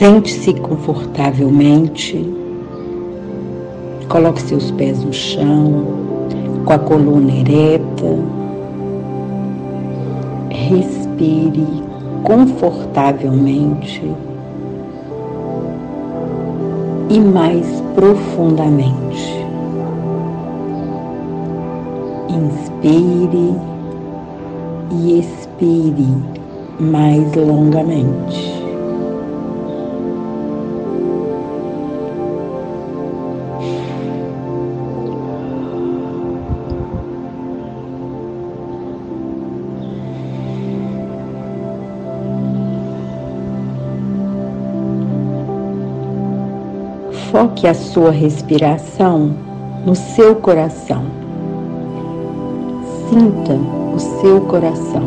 Sente-se confortavelmente. Coloque seus pés no chão, com a coluna ereta. Respire confortavelmente e mais profundamente. Inspire e expire mais longamente. Foque a sua respiração no seu coração. Sinta o seu coração.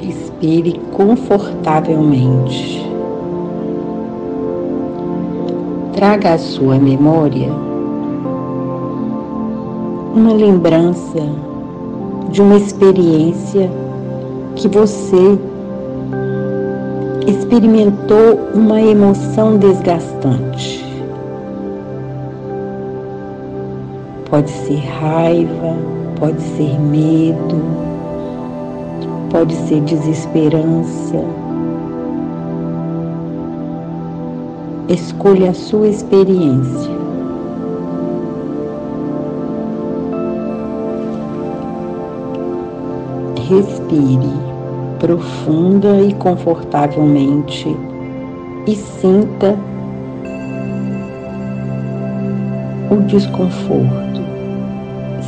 Respire confortavelmente. Traga à sua memória uma lembrança de uma experiência que você experimentou uma emoção desgastante. Pode ser raiva, pode ser medo, pode ser desesperança. Escolha a sua experiência. respire profunda e confortavelmente e sinta o desconforto.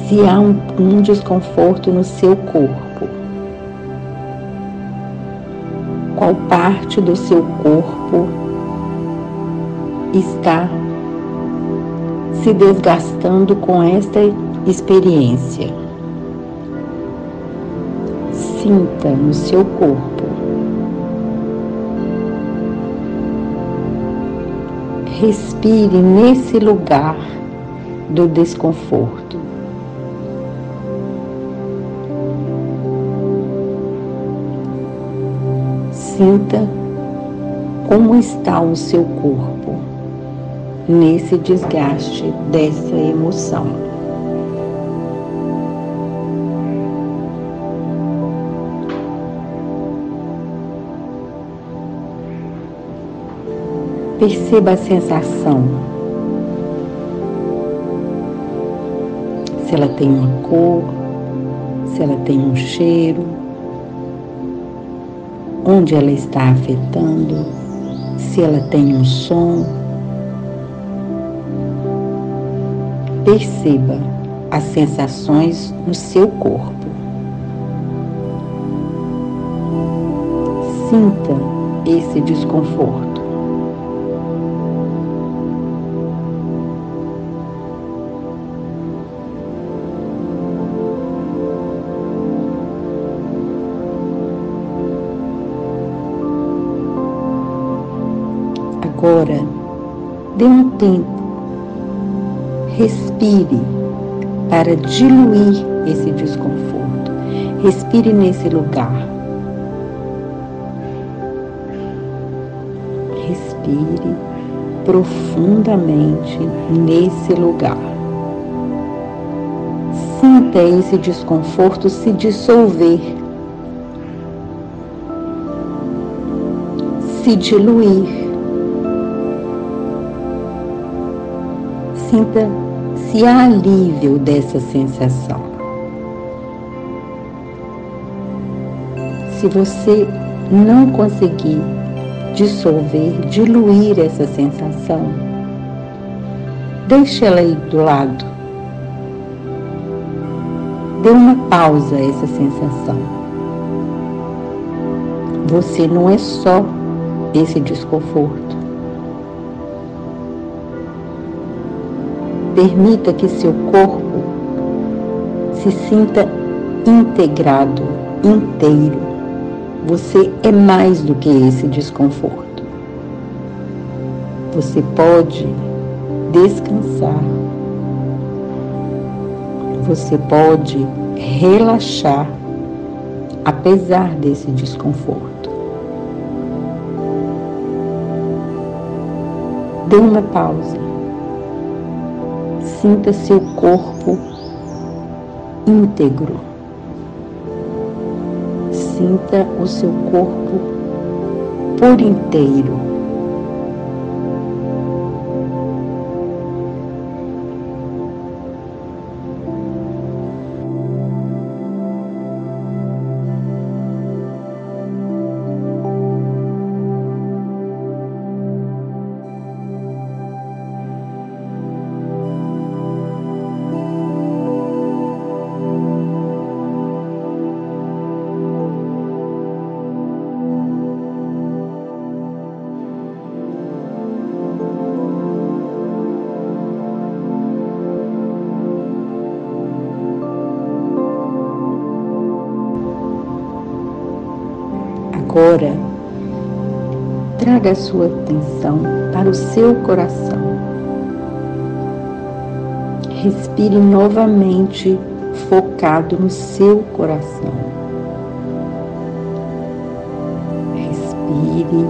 Se há um, um desconforto no seu corpo, qual parte do seu corpo está se desgastando com esta experiência? Sinta no seu corpo. Respire nesse lugar do desconforto. Sinta como está o seu corpo nesse desgaste dessa emoção. Perceba a sensação. Se ela tem uma cor, se ela tem um cheiro, onde ela está afetando, se ela tem um som. Perceba as sensações no seu corpo. Sinta esse desconforto. Agora, dê um tempo, respire para diluir esse desconforto. Respire nesse lugar. Respire profundamente nesse lugar. Sinta esse desconforto se dissolver, se diluir. Sinta se há alívio dessa sensação. Se você não conseguir dissolver, diluir essa sensação, deixe ela aí do lado. Dê uma pausa a essa sensação. Você não é só esse desconforto. Permita que seu corpo se sinta integrado, inteiro. Você é mais do que esse desconforto. Você pode descansar. Você pode relaxar apesar desse desconforto. Dê uma pausa. Sinta seu corpo íntegro. Sinta o seu corpo por inteiro. Agora, traga a sua atenção para o seu coração. Respire novamente focado no seu coração. Respire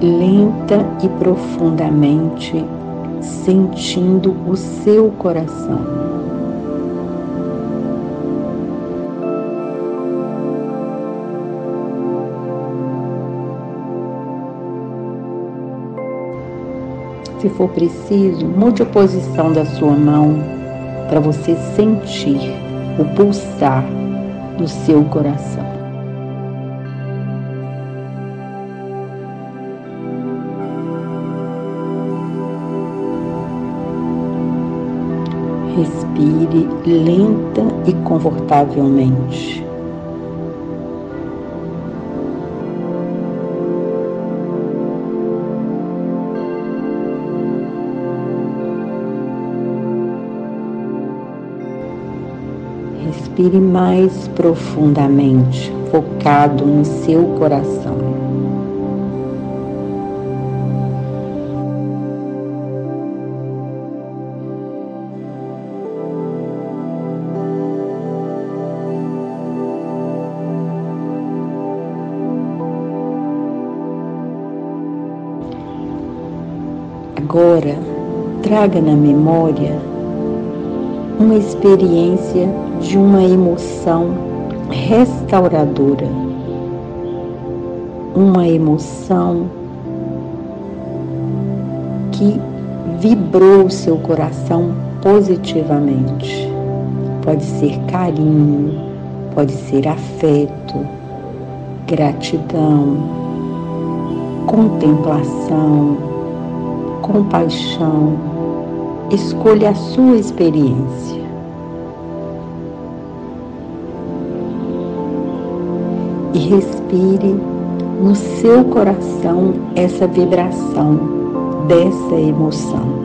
lenta e profundamente, sentindo o seu coração. Se for preciso, mude a posição da sua mão para você sentir o pulsar do seu coração. Respire lenta e confortavelmente. Respire mais profundamente, focado no seu coração. Agora, traga na memória uma experiência de uma emoção restauradora, uma emoção que vibrou seu coração positivamente. Pode ser carinho, pode ser afeto, gratidão, contemplação, compaixão. Escolha a sua experiência. e respire no seu coração essa vibração dessa emoção.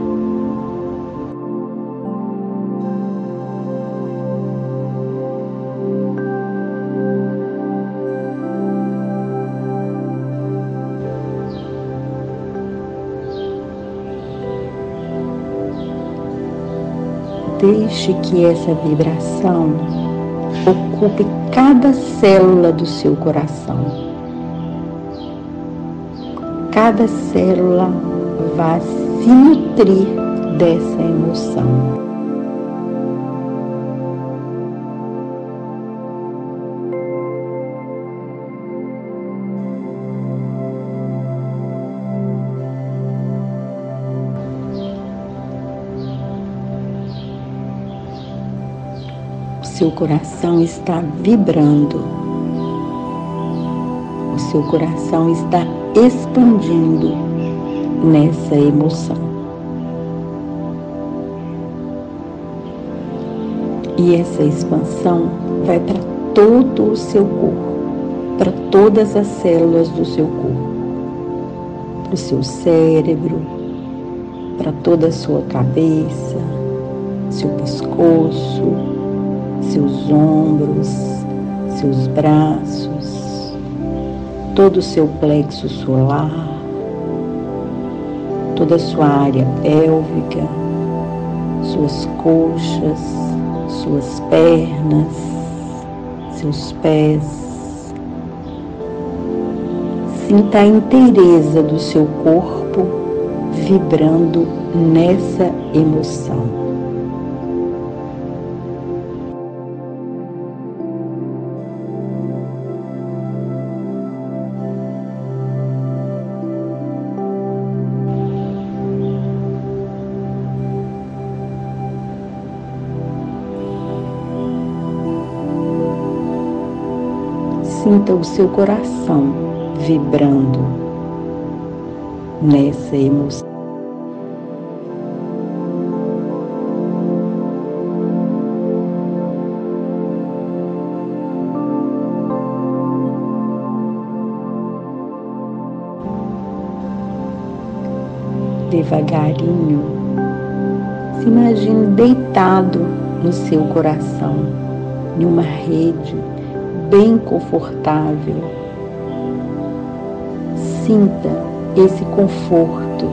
Deixe que essa vibração ocupe cada célula do seu coração. Cada célula vai se nutrir dessa emoção. Seu coração está vibrando, o seu coração está expandindo nessa emoção. E essa expansão vai para todo o seu corpo, para todas as células do seu corpo, para o seu cérebro, para toda a sua cabeça, seu pescoço, seus ombros, seus braços, todo o seu plexo solar, toda a sua área pélvica, suas coxas, suas pernas, seus pés. Sinta a inteireza do seu corpo vibrando nessa emoção. Sinta o seu coração vibrando nessa emoção. devagarinho, se imagine deitado no seu coração, em uma rede bem confortável. Sinta esse conforto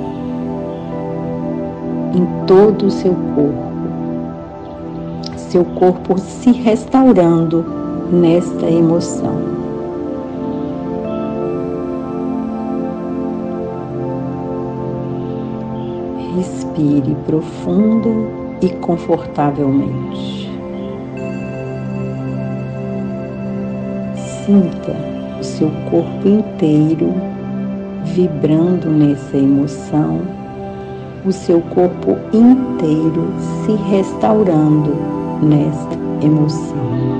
em todo o seu corpo, seu corpo se restaurando nesta emoção. Respire profunda e confortavelmente. Sinta o seu corpo inteiro vibrando nessa emoção, o seu corpo inteiro se restaurando nesta emoção.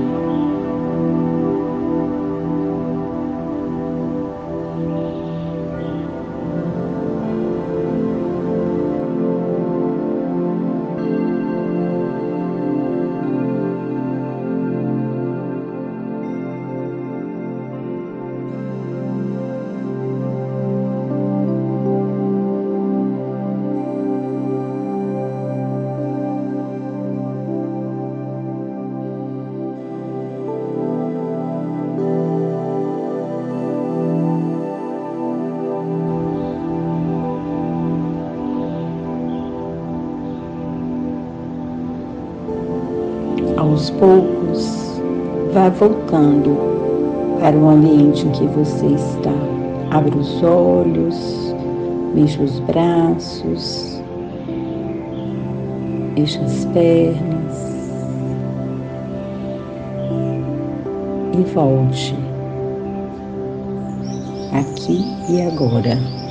Aos poucos, vá voltando para o ambiente em que você está. Abra os olhos, mexa os braços, mexa as pernas e volte aqui e agora.